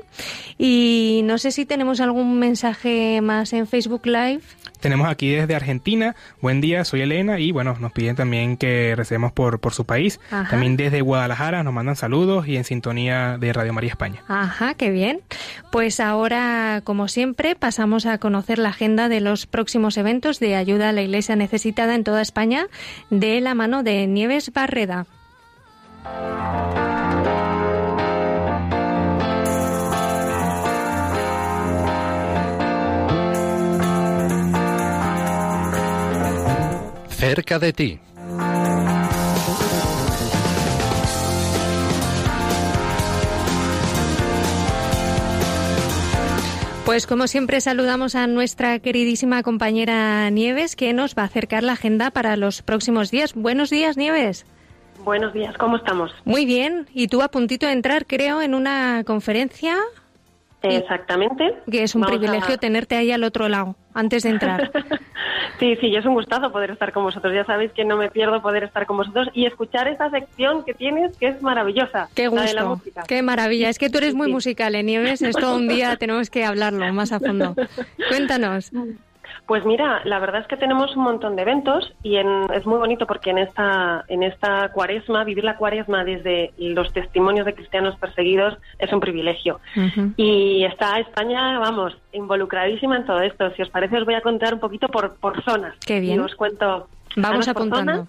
Y no sé si tenemos algún mensaje más en Facebook Live. Tenemos aquí desde Argentina, buen día, soy Elena y bueno, nos piden también que recemos por, por su país. Ajá. También desde Guadalajara nos mandan saludos y en sintonía de Radio María España. Ajá, qué bien. Pues ahora, como siempre, pasamos a conocer la de los próximos eventos de ayuda a la Iglesia necesitada en toda España de la mano de Nieves Barreda. Cerca de ti. Pues como siempre saludamos a nuestra queridísima compañera Nieves que nos va a acercar la agenda para los próximos días. Buenos días, Nieves. Buenos días, ¿cómo estamos? Muy bien. Y tú a puntito de entrar, creo, en una conferencia. Exactamente. Que es un Vamos privilegio a- tenerte ahí al otro lado, antes de entrar. Sí, sí, es un gustazo poder estar con vosotros. Ya sabéis que no me pierdo poder estar con vosotros y escuchar esta sección que tienes, que es maravillosa. Qué la de la gusto, música. qué maravilla. Es que tú eres muy musical, ¿eh, Nieves? Esto un día tenemos que hablarlo más a fondo. Cuéntanos. Pues mira, la verdad es que tenemos un montón de eventos y en- es muy bonito porque en esta, en esta cuaresma, vivir la cuaresma desde los testimonios de cristianos perseguidos es un privilegio. Y está España, vamos, involucradísima en todo esto. Si os parece, os voy a contar un poquito por, por zonas. Qué bien. Y os cuento. Vamos apuntando. zonas.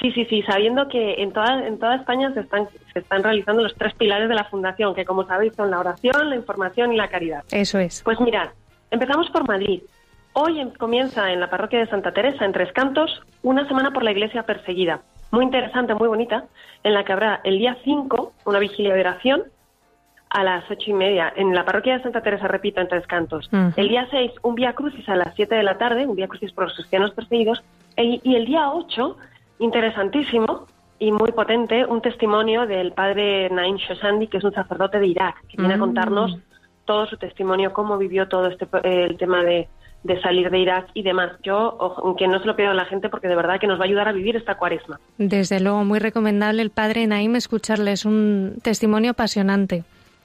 Sí, sí, sí, sabiendo que en toda, en toda España se están, se están realizando los tres pilares de la Fundación, que como sabéis son la oración, la información y la caridad. Eso es. Pues mirad, empezamos por Madrid. Hoy comienza en la parroquia de Santa Teresa, en Tres Cantos, una semana por la iglesia perseguida. Muy interesante, muy bonita, en la que habrá el día 5 una vigilia de oración a las ocho y media. En la parroquia de Santa Teresa, repito, en Tres Cantos. El día 6, un Vía Crucis a las 7 de la tarde, un Vía Crucis por los cristianos perseguidos. E- y el día 8, interesantísimo y muy potente, un testimonio del padre Naim Shoshandi, que es un sacerdote de Irak, que viene a Mm. contarnos todo su testimonio, cómo vivió todo este eh, el tema de, de salir de Irak y demás. Yo, ojo, que no se lo pido a la gente porque de verdad que nos va a ayudar a vivir esta cuaresma. Desde luego, muy recomendable el padre Naim escucharle. Es un testimonio apasionante.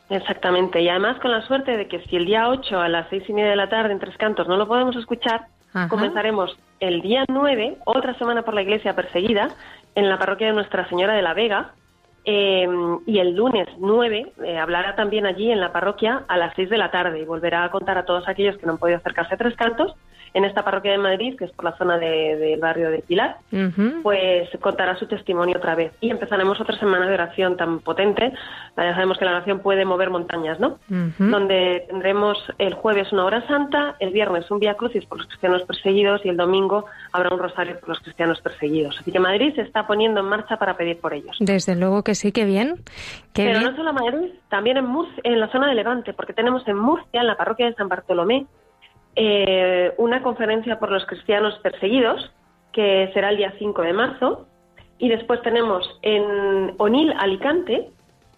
Exactamente, y además con la suerte de que si el día 8 a las seis y media de la tarde en Tres Cantos no lo podemos escuchar, Ajá. comenzaremos el día 9, otra semana por la iglesia perseguida, en la parroquia de Nuestra Señora de la Vega, eh, y el lunes 9 eh, hablará también allí en la parroquia a las 6 de la tarde y volverá a contar a todos aquellos que no han podido acercarse a Tres Cantos en esta parroquia de Madrid, que es por la zona de- del barrio de Pilar, pues contará su testimonio otra vez. Y empezaremos otra semana de oración tan potente. Ya sabemos que la oración puede mover montañas, ¿no? Donde tendremos el jueves una hora santa, el viernes un Vía Crucis por los cristianos perseguidos y el domingo habrá un rosario por los cristianos perseguidos. Así que Madrid se está poniendo en marcha para pedir por ellos. Desde luego que sí, que bien. Qué Pero bien. no solo Madrid, también en Murcia, en la zona de Levante, porque tenemos en Murcia, en la parroquia de San Bartolomé, eh, una conferencia por los cristianos perseguidos, que será el día 5 de marzo, y después tenemos en Onil, Alicante,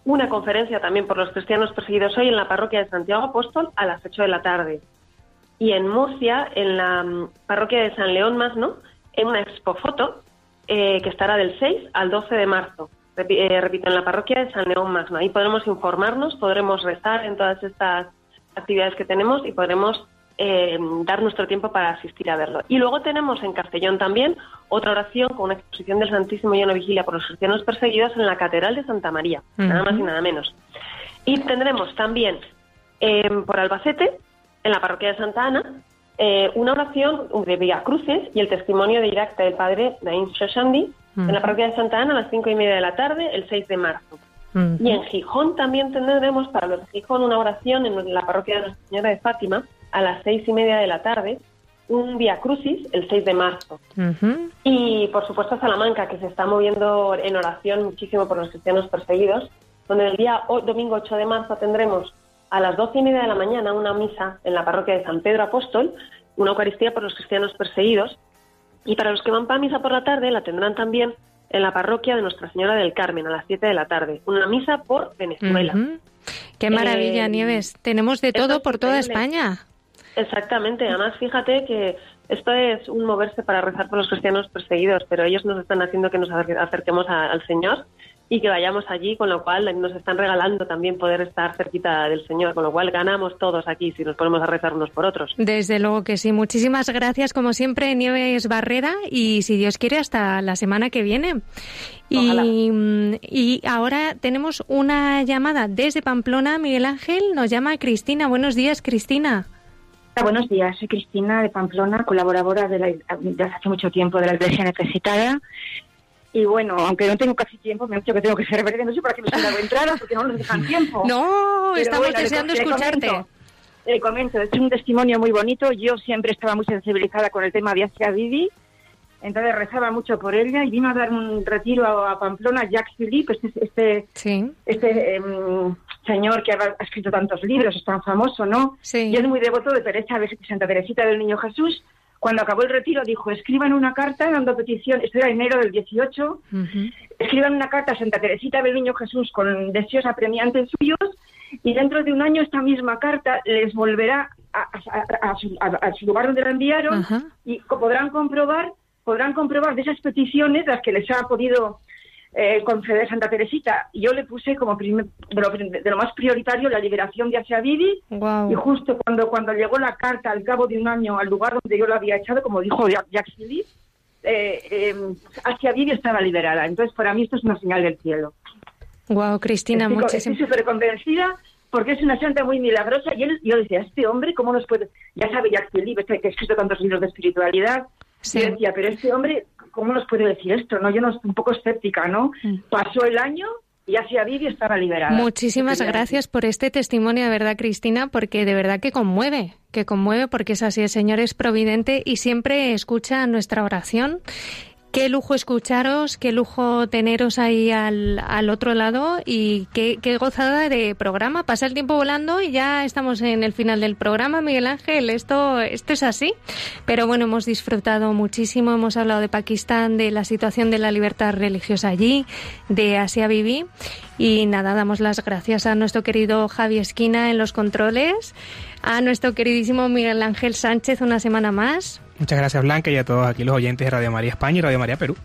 una conferencia también por los cristianos perseguidos hoy en la parroquia de Santiago Apóstol a las 8 de la tarde. Y en Murcia, en la mm, parroquia de San León Masno, en una expo foto eh, que estará del 6 al 12 de marzo. Eh, repito, en la parroquia de San León Magno. Ahí podremos informarnos, podremos rezar en todas estas actividades que tenemos y podremos eh, dar nuestro tiempo para asistir a verlo. Y luego tenemos en Castellón también otra oración con una exposición del Santísimo y una vigilia por los cristianos perseguidos en la Catedral de Santa María, nada más y nada menos. Y tendremos también eh, por Albacete, en la parroquia de Santa Ana, eh, una oración de Vía Cruces y el testimonio de Irakta del padre Naim Shoshandi en la parroquia de Santa Ana a las cinco y media de la tarde, el 6 de marzo. Ujú. Y en Gijón también tendremos para los de Gijón una oración en la parroquia de Nuestra Señora de Fátima a las seis y media de la tarde, un Vía Crucis el 6 de marzo. Y por supuesto Salamanca, que se está moviendo en oración muchísimo por los cristianos perseguidos, donde el día o- domingo 8 de marzo tendremos a las doce y media de la mañana una misa en la parroquia de San Pedro Apóstol, una Eucaristía por los cristianos perseguidos. Y para los que van para misa por la tarde, la tendrán también en la parroquia de Nuestra Señora del Carmen a las 7 de la tarde. Una misa por Venezuela. Qué maravilla, Eh, Nieves. Tenemos de todo por toda. España. Exactamente, además fíjate que esto es un moverse para rezar por los cristianos perseguidos, pero ellos nos están haciendo que nos acer- acerquemos a- al Señor y que vayamos allí, con lo cual nos están regalando también poder estar cerquita del Señor, con lo cual ganamos todos aquí si nos ponemos a rezar unos por otros. Desde luego que sí. Muchísimas gracias, como siempre, Nieves Barrera. Y si Dios quiere, hasta la semana que viene. Y, mm, y ahora tenemos una llamada desde Pamplona. Miguel Ángel nos llama Cristina. Buenos días, Cristina. Buenos días, soy Cristina de Pamplona, colaboradora de la, desde hace mucho tiempo de la Iglesia Necesitada. Y bueno, aunque no tengo casi tiempo, me han dicho que tengo que ser breve, no sé para qué me han dado entrada, porque no nos dejan tiempo. No, Pero estamos bueno, deseando le escucharte. comento, Le comento, es un testimonio muy bonito. Yo siempre estaba muy sensibilizada con el tema de Asia Bibi, entonces rezaba mucho por ella y vino a dar un retiro a, a Pamplona Jacques Philippe, este, este, Sí. este em, señor que ha, escrito tantos libros, es tan famoso, ¿no? Sí. Y es muy devoto de Teresa, de Santa Teresita del Niño Jesús. Cuando acabó el retiro dijo, escriban una carta dando petición, esto era enero del 18, escriban una carta a Santa Teresita del Niño Jesús con deseos apremiantes suyos y dentro de un año esta misma carta les volverá a, a- a su, a- a su lugar donde la enviaron y podrán comprobar podrán comprobar de esas peticiones las que les ha podido eh, conceder Santa Teresita. Yo le puse como primer- de, lo, de lo más prioritario la liberación de Asia Bibi Guau. y justo cuando, cuando llegó la carta al cabo de un año al lugar donde yo la había echado, como dijo Jack- Jacques Philippe, eh, eh, Asia Bibi estaba liberada. Entonces, para mí esto es una señal del cielo. Wow, Cristina, Estoy muchísimas Estoy súper convencida porque es una santa muy milagrosa. Y él, yo decía, este hombre, ¿cómo nos puede...? Ya sabe Jacques Philippe, que ha escrito tantos libros de espiritualidad. Sí. Y decía, pero este hombre, ¿cómo nos puede decir esto? no Yo no un poco escéptica, ¿no? Pasó el año y Asia Bibi estaba liberada. Muchísimas gracias por este testimonio, de verdad, Cristina, porque de verdad que conmueve, que conmueve porque es así, el Señor es providente y siempre escucha nuestra oración. Qué lujo escucharos, qué lujo teneros ahí al, al otro lado y qué, qué gozada de programa. Pasa el tiempo volando y ya estamos en el final del programa, Miguel Ángel. Esto, esto es así. Pero bueno, hemos disfrutado muchísimo. Hemos hablado de Pakistán, de la situación de la libertad religiosa allí, de Asia Bibi. Y nada, damos las gracias a nuestro querido Javi Esquina en los controles, a nuestro queridísimo Miguel Ángel Sánchez una semana más Muchas gracias Blanca y a todos aquí los oyentes de Radio María España y Radio María Perú.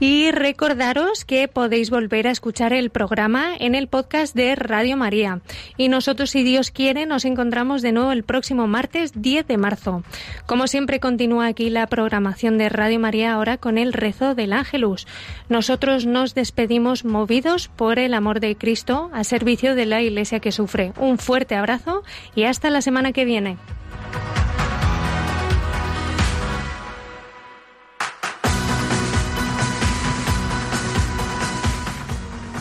Y recordaros que podéis volver a escuchar el programa en el podcast de Radio María. Y nosotros, si Dios quiere, nos encontramos de nuevo el próximo martes 10 de marzo. Como siempre, continúa aquí la programación de Radio María ahora con el rezo del Ángelus. Nosotros nos despedimos movidos por el amor de Cristo a servicio de la Iglesia que sufre. Un fuerte abrazo y hasta la semana que viene.